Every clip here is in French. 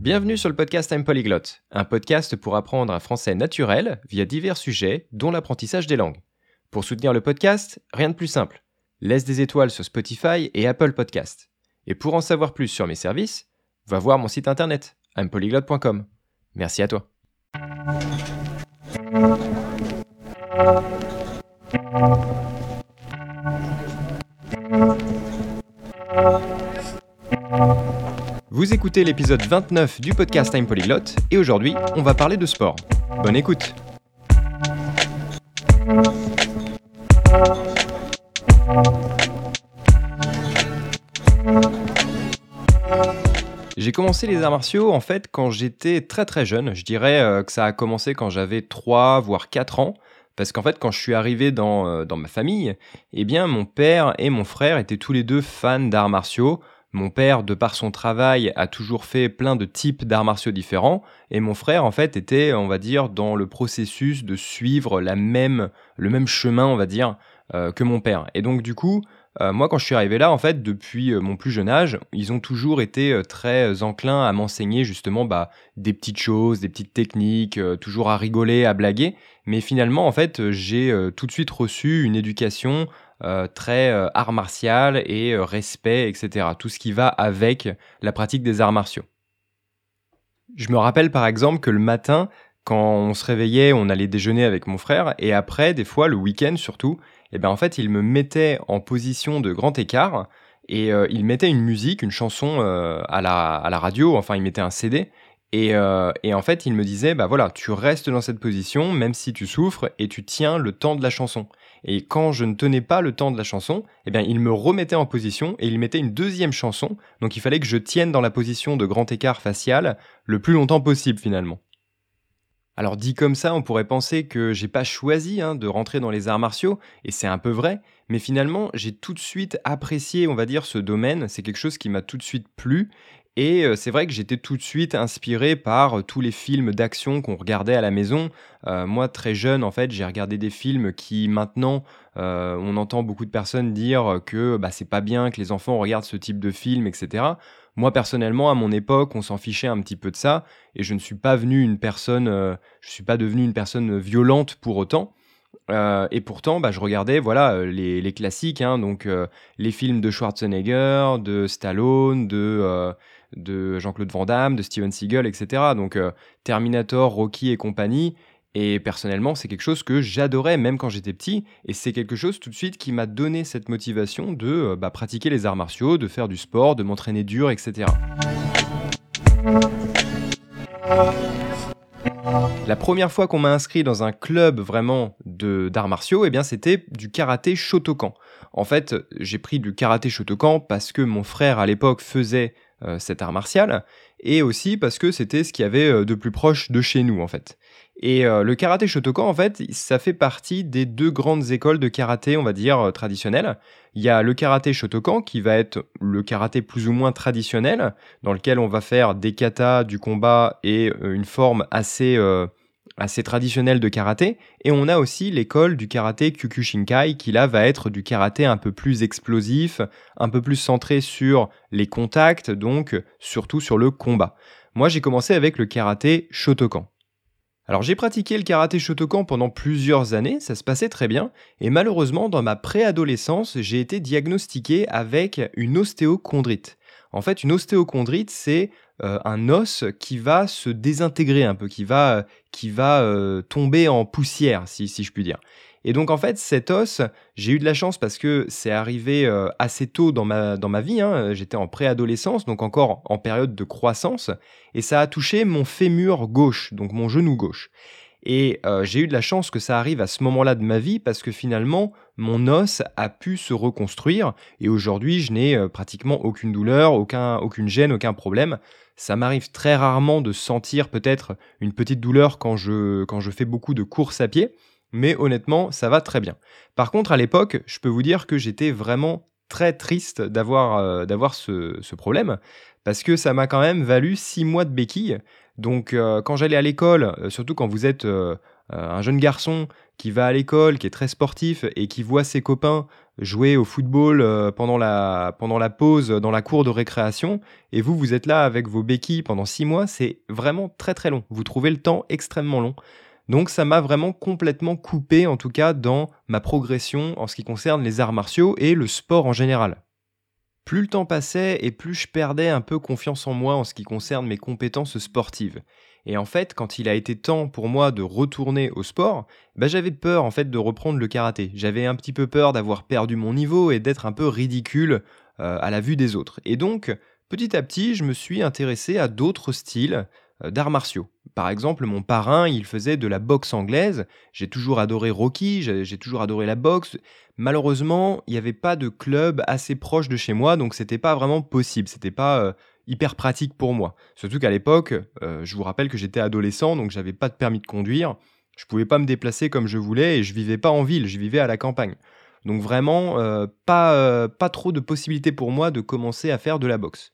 Bienvenue sur le podcast I'm Polyglot, un podcast pour apprendre un français naturel via divers sujets, dont l'apprentissage des langues. Pour soutenir le podcast, rien de plus simple. Laisse des étoiles sur Spotify et Apple Podcast. Et pour en savoir plus sur mes services, va voir mon site internet, impolyglot.com. Merci à toi. Écoutez l'épisode 29 du podcast Time Polyglot et aujourd'hui, on va parler de sport. Bonne écoute. J'ai commencé les arts martiaux en fait quand j'étais très très jeune. Je dirais euh, que ça a commencé quand j'avais 3 voire 4 ans. Parce qu'en fait, quand je suis arrivé dans, euh, dans ma famille, eh bien, mon père et mon frère étaient tous les deux fans d'arts martiaux. Mon père, de par son travail, a toujours fait plein de types d'arts martiaux différents, et mon frère, en fait, était, on va dire, dans le processus de suivre la même, le même chemin, on va dire, euh, que mon père. Et donc, du coup, euh, moi, quand je suis arrivé là, en fait, depuis euh, mon plus jeune âge, ils ont toujours été très enclins à m'enseigner justement bah, des petites choses, des petites techniques, toujours à rigoler, à blaguer. Mais finalement, en fait, j'ai tout de suite reçu une éducation euh, très euh, art martial et euh, respect, etc. Tout ce qui va avec la pratique des arts martiaux. Je me rappelle par exemple que le matin, quand on se réveillait, on allait déjeuner avec mon frère, et après, des fois, le week-end surtout, eh ben en fait, il me mettait en position de grand écart, et il mettait une musique, une chanson à, la, radio, enfin, il mettait un CD, et, et, en fait, il me disait, bah voilà, tu restes dans cette position, même si tu souffres, et tu tiens le temps de la chanson. Et quand je ne tenais pas le temps de la chanson, eh bien, il me remettait en position et il mettait une deuxième chanson. Donc il fallait que je tienne dans la position de grand écart facial le plus longtemps possible finalement. Alors dit comme ça, on pourrait penser que j'ai pas choisi hein, de rentrer dans les arts martiaux, et c'est un peu vrai, mais finalement j'ai tout de suite apprécié, on va dire, ce domaine, c'est quelque chose qui m'a tout de suite plu, et euh, c'est vrai que j'étais tout de suite inspiré par euh, tous les films d'action qu'on regardait à la maison. Euh, moi, très jeune, en fait, j'ai regardé des films qui maintenant, on entend beaucoup de personnes dire que bah, c'est pas bien que les enfants regardent ce type de film, etc. Moi, personnellement, à mon époque, on s'en fichait un petit peu de ça, et je ne suis pas venu une personne, je suis pas devenu une personne violente pour autant. et pourtant, bah, je regardais voilà les, classiques, hein, donc les films de Schwarzenegger, de Stallone, de de Jean-Claude Van Damme, de Steven Seagal, etc. Donc euh, Terminator, Rocky et compagnie. Et personnellement, c'est quelque chose que j'adorais même quand j'étais petit. Et c'est quelque chose tout de suite qui m'a donné cette motivation de euh, bah, pratiquer les arts martiaux, de faire du sport, de m'entraîner dur, etc. La première fois qu'on m'a inscrit dans un club vraiment d'arts martiaux, eh bien c'était du karaté Shotokan. En fait, j'ai pris du karaté Shotokan parce que mon frère à l'époque faisait cet art martial, et aussi parce que c'était ce qu'il y avait euh, de plus proche de chez nous en fait. Et euh, le karaté Shotokan, en fait, ça fait partie des deux grandes écoles de karaté, on va dire, traditionnelles. Il y a le karaté Shotokan, qui va être le karaté plus ou moins traditionnel, dans lequel on va faire des katas, du combat et une forme assez assez traditionnel de karaté, et on a aussi l'école du karaté Kyokushinkai qui là va être du karaté un peu plus explosif, un peu plus centré sur les contacts, donc surtout sur le combat. Moi j'ai commencé avec le karaté Shotokan. Alors j'ai pratiqué le karaté Shotokan pendant plusieurs années, ça se passait très bien, et malheureusement dans ma préadolescence j'ai été diagnostiqué avec une ostéochondrite. En fait, une ostéochondrite, c'est euh, un os qui va se désintégrer un peu, qui va, qui va euh, tomber en poussière, si, je puis dire. Et donc en fait, cet os, j'ai eu de la chance parce que c'est arrivé euh, assez tôt dans ma, dans ma vie, hein. j'étais en préadolescence, donc encore en période de croissance, et ça a touché mon fémur gauche, donc mon genou gauche. Et euh, j'ai eu de la chance que ça arrive à ce moment-là de ma vie parce que finalement, mon os a pu se reconstruire et aujourd'hui, je n'ai euh, pratiquement aucune douleur, aucun, aucune gêne, aucun problème. Ça m'arrive très rarement de sentir peut-être une petite douleur quand je, quand je fais beaucoup de courses à pied, mais honnêtement, ça va très bien. Par contre, à l'époque, je peux vous dire que j'étais vraiment très triste d'avoir euh, ce, ce problème parce que ça m'a quand même valu six mois de béquille donc euh, quand j'allais à l'école, euh, surtout quand vous êtes euh, un jeune garçon qui va à l'école, qui est très sportif et qui voit ses copains jouer au football pendant la, pendant la pause dans la cour de récréation, et vous, vous êtes là avec vos béquilles pendant six mois, c'est vraiment très très long. Vous trouvez le temps extrêmement long. Donc ça m'a vraiment complètement coupé, en tout cas, dans ma progression en ce qui concerne les arts martiaux et le sport en général. Plus le temps passait et plus je perdais un peu confiance en moi en ce qui concerne mes compétences sportives. Et en fait, quand il a été temps pour moi de retourner au sport, bah j'avais peur en fait de reprendre le karaté. J'avais un petit peu peur d'avoir perdu mon niveau et d'être un peu ridicule euh, à la vue des autres. Et donc, petit à petit, je me suis intéressé à d'autres styles euh, d'arts martiaux. Par exemple, mon parrain, il faisait de la boxe anglaise. J'ai toujours adoré Rocky, j'ai toujours adoré la boxe. Malheureusement, il n'y avait pas de club assez proche de chez moi, donc c'était pas vraiment possible. C'était pas euh, hyper pratique pour moi. Surtout qu'à l'époque, euh, je vous rappelle que j'étais adolescent, donc j'avais pas de permis de conduire. Je pouvais pas me déplacer comme je voulais et je vivais pas en ville, je vivais à la campagne. Donc vraiment, pas, pas trop de possibilités pour moi de commencer à faire de la boxe.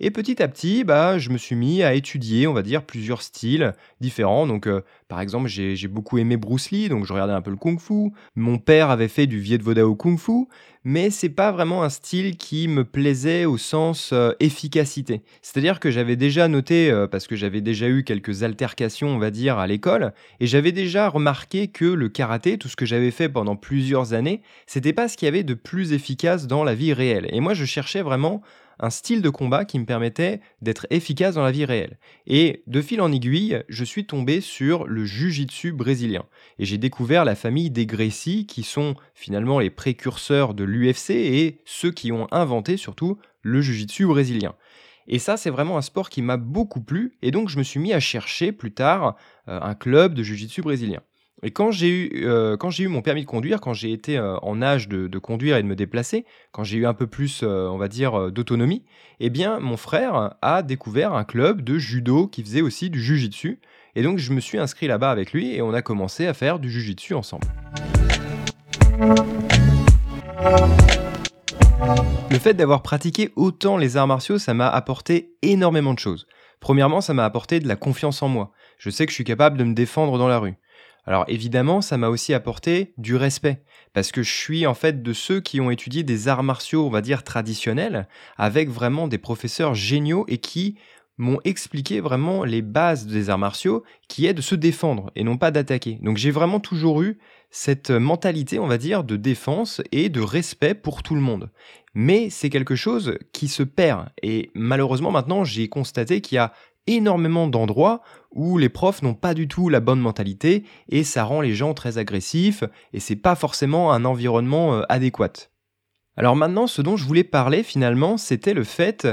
Et petit à petit, bah, je me suis mis à étudier, on va dire, plusieurs styles différents. Donc, euh, par exemple, j'ai beaucoup aimé Bruce Lee, donc je regardais un peu le kung fu. Mon père avait fait du Viet Vodao kung fu, mais c'est pas vraiment un style qui me plaisait au sens euh, efficacité. C'est-à-dire que j'avais déjà noté, euh, parce que j'avais déjà eu quelques altercations, on va dire, à l'école, et j'avais déjà remarqué que le karaté, tout ce que j'avais fait pendant plusieurs années, c'était pas ce qu'il y avait de plus efficace dans la vie réelle. Et moi, je cherchais vraiment un style de combat qui me permettait d'être efficace dans la vie réelle. Et de fil en aiguille, je suis tombé sur le Jiu-Jitsu brésilien. Et j'ai découvert la famille des Gracie, qui sont finalement les précurseurs de l'UFC et ceux qui ont inventé surtout le Jiu-Jitsu brésilien. Et ça, c'est vraiment un sport qui m'a beaucoup plu, et donc je me suis mis à chercher plus tard euh, un club de Jiu-Jitsu brésilien. Et quand j'ai eu, euh, quand j'ai eu mon permis de conduire, quand j'ai été euh, en âge de, conduire et de me déplacer, quand j'ai eu un peu plus, euh, on va dire, d'autonomie, eh bien, mon frère a découvert un club de judo qui faisait aussi du jujitsu. Et donc, je me suis inscrit là-bas avec lui et on a commencé à faire du jujitsu ensemble. Le fait d'avoir pratiqué autant les arts martiaux, ça m'a apporté énormément de choses. Premièrement, ça m'a apporté de la confiance en moi. Je sais que je suis capable de me défendre dans la rue. Alors évidemment, ça m'a aussi apporté du respect, parce que je suis en fait de ceux qui ont étudié des arts martiaux, on va dire traditionnels, avec vraiment des professeurs géniaux et qui m'ont expliqué vraiment les bases des arts martiaux, qui est de se défendre et non pas d'attaquer. Donc j'ai vraiment toujours eu cette mentalité, on va dire, de défense et de respect pour tout le monde. Mais c'est quelque chose qui se perd. Et malheureusement maintenant, j'ai constaté qu'il y a énormément d'endroits où les profs n'ont pas du tout la bonne mentalité et ça rend les gens très agressifs et c'est pas forcément un environnement euh, adéquat. Alors maintenant, ce dont je voulais parler finalement, c'était le fait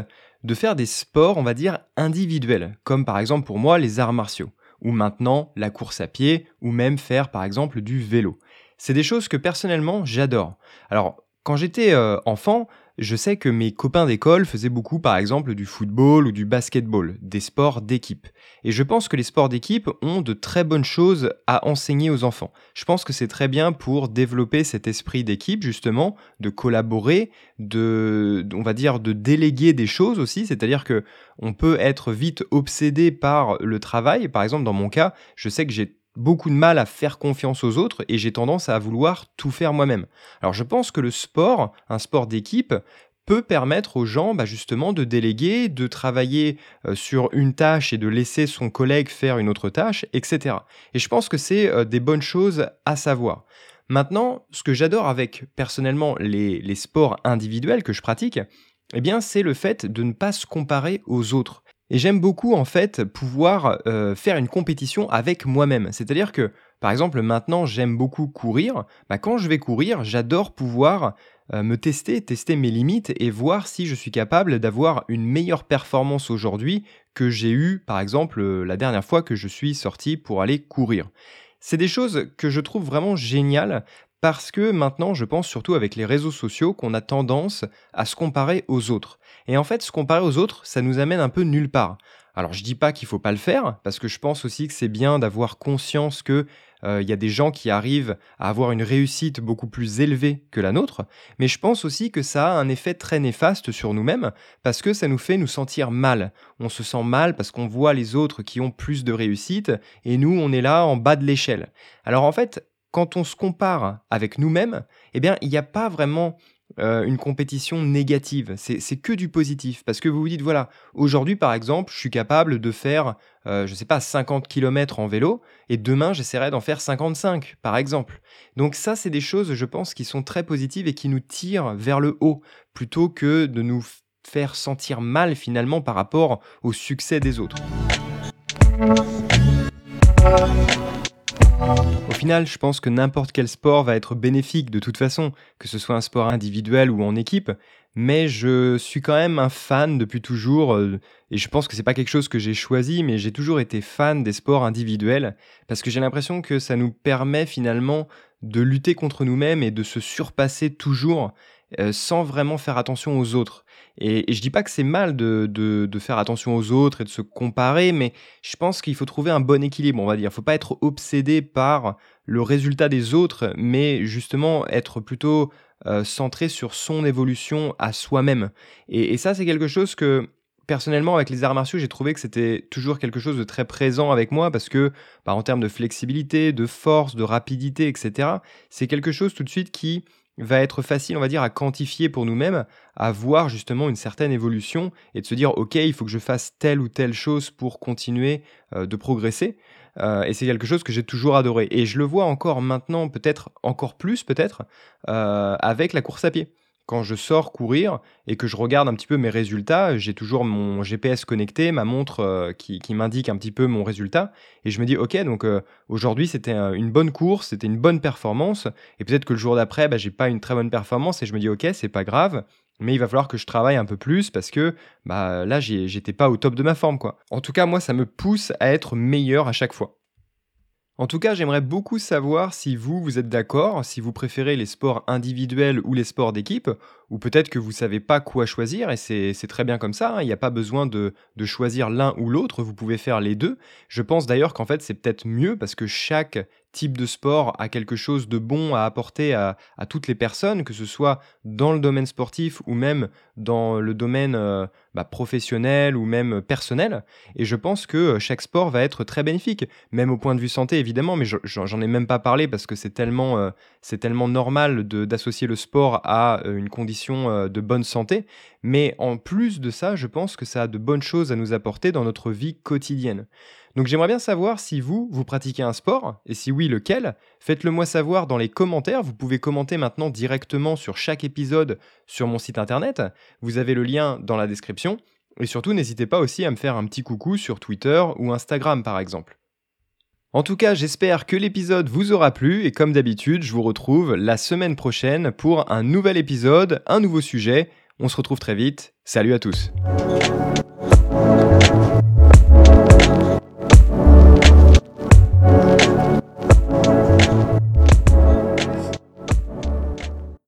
de faire des sports, on va dire, individuels, comme par exemple pour moi les arts martiaux, ou maintenant la course à pied, ou même faire par exemple du vélo. C'est des choses que personnellement j'adore. Alors, quand j'étais euh, enfant, je sais que mes copains d'école faisaient beaucoup par exemple du football ou du basketball, des sports d'équipe. Et je pense que les sports d'équipe ont de très bonnes choses à enseigner aux enfants. Je pense que c'est très bien pour développer cet esprit d'équipe justement, de collaborer, de on va dire de déléguer des choses aussi, c'est-à-dire que on peut être vite obsédé par le travail. Par exemple, dans mon cas, je sais que j'ai beaucoup de mal à faire confiance aux autres et j'ai tendance à vouloir tout faire moi-même. Alors je pense que le sport, un sport d'équipe, peut permettre aux gens bah, justement de déléguer, de travailler euh, sur une tâche et de laisser son collègue faire une autre tâche, etc. Et je pense que c'est euh, des bonnes choses à savoir. Maintenant, ce que j'adore avec personnellement les, sports individuels que je pratique, eh bien, c'est le fait de ne pas se comparer aux autres. Et j'aime beaucoup en fait pouvoir euh, faire une compétition avec moi-même. C'est-à-dire que, par exemple, maintenant j'aime beaucoup courir. Bah, quand je vais courir, j'adore pouvoir euh, me tester, tester mes limites et voir si je suis capable d'avoir une meilleure performance aujourd'hui que j'ai eu, par exemple, euh, la dernière fois que je suis sorti pour aller courir. C'est des choses que je trouve vraiment géniales parce que maintenant, je pense surtout avec les réseaux sociaux qu'on a tendance à se comparer aux autres. Et en fait, se comparer aux autres, ça nous amène un peu nulle part. Alors je dis pas qu'il faut pas le faire, parce que je pense aussi que c'est bien d'avoir conscience que euh, il y a des gens qui arrivent à avoir une réussite beaucoup plus élevée que la nôtre, mais je pense aussi que ça a un effet très néfaste sur nous-mêmes, parce que ça nous fait nous sentir mal. On se sent mal parce qu'on voit les autres qui ont plus de réussite, et nous, on est là en bas de l'échelle. Alors en fait, quand on se compare avec nous-mêmes, eh bien, il n'y a pas vraiment euh, une compétition négative. C'est que du positif. Parce que vous vous dites, voilà, aujourd'hui, par exemple, je suis capable de faire, euh, je ne sais pas, 50 km en vélo, et demain, j'essaierai d'en faire 55, par exemple. Donc ça, c'est des choses, je pense, qui sont très positives et qui nous tirent vers le haut, plutôt que de nous faire sentir mal, finalement, par rapport au succès des autres. Au final, je pense que n'importe quel sport va être bénéfique de toute façon, que ce soit un sport individuel ou en équipe, mais je suis quand même un fan depuis toujours, euh, et je pense que c'est pas quelque chose que j'ai choisi, mais j'ai toujours été fan des sports individuels, parce que j'ai l'impression que ça nous permet finalement de lutter contre nous-mêmes et de se surpasser toujours, euh, sans vraiment faire attention aux autres. Et, je dis pas que c'est mal de, de, faire attention aux autres et de se comparer, mais je pense qu'il faut trouver un bon équilibre, on va dire. Il faut pas être obsédé par le résultat des autres, mais justement être plutôt euh, centré sur son évolution à soi-même. Et, ça, c'est quelque chose que personnellement, avec les arts martiaux, j'ai trouvé que c'était toujours quelque chose de très présent avec moi parce que, bah, en termes de flexibilité, de force, de rapidité, etc., c'est quelque chose tout de suite qui va être facile, on va dire, à quantifier pour nous-mêmes, à voir justement une certaine évolution et de se dire, OK, il faut que je fasse telle ou telle chose pour continuer euh, de progresser. Euh, et c'est quelque chose que j'ai toujours adoré. Et je le vois encore maintenant, peut-être encore plus, peut-être, euh, avec la course à pied quand je sors courir et que je regarde un petit peu mes résultats, j'ai toujours mon GPS connecté, ma montre euh, qui, m'indique un petit peu mon résultat. Et je me dis, ok, donc euh, aujourd'hui c'était une bonne course, c'était une bonne performance. Et peut-être que le jour d'après, bah, j'ai pas une très bonne performance et je me dis, ok, c'est pas grave. Mais il va falloir que je travaille un peu plus parce que bah, là, j'étais pas au top de ma forme. quoi. En tout cas, moi, ça me pousse à être meilleur à chaque fois. En tout cas, j'aimerais beaucoup savoir si vous, vous êtes d'accord, si vous préférez les sports individuels ou les sports d'équipe, ou peut-être que vous savez pas quoi choisir, et c'est très bien comme ça, hein. il n'y a pas besoin de choisir l'un ou l'autre, vous pouvez faire les deux. Je pense d'ailleurs qu'en fait c'est peut-être mieux parce que chaque type de sport a quelque chose de bon à apporter à, toutes les personnes, que ce soit dans le domaine sportif ou même dans le domaine euh, bah, professionnel ou même personnel. Et je pense que euh, chaque sport va être très bénéfique, même au point de vue santé évidemment, mais j'en ai même pas parlé parce que c'est tellement, euh, c'est tellement normal d'associer le sport à une condition de bonne santé. Mais en plus de ça, je pense que ça a de bonnes choses à nous apporter dans notre vie quotidienne. Donc j'aimerais bien savoir si vous, vous pratiquez un sport, et si oui, lequel? Faites-le moi savoir dans les commentaires. Vous pouvez commenter maintenant directement sur chaque épisode sur mon site internet. Vous avez le lien dans la description. Et surtout, n'hésitez pas aussi à me faire un petit coucou sur Twitter ou Instagram par exemple. En tout cas, j'espère que l'épisode vous aura plu et comme d'habitude, je vous retrouve la semaine prochaine pour un nouvel épisode, un nouveau sujet. On se retrouve très vite. Salut à tous.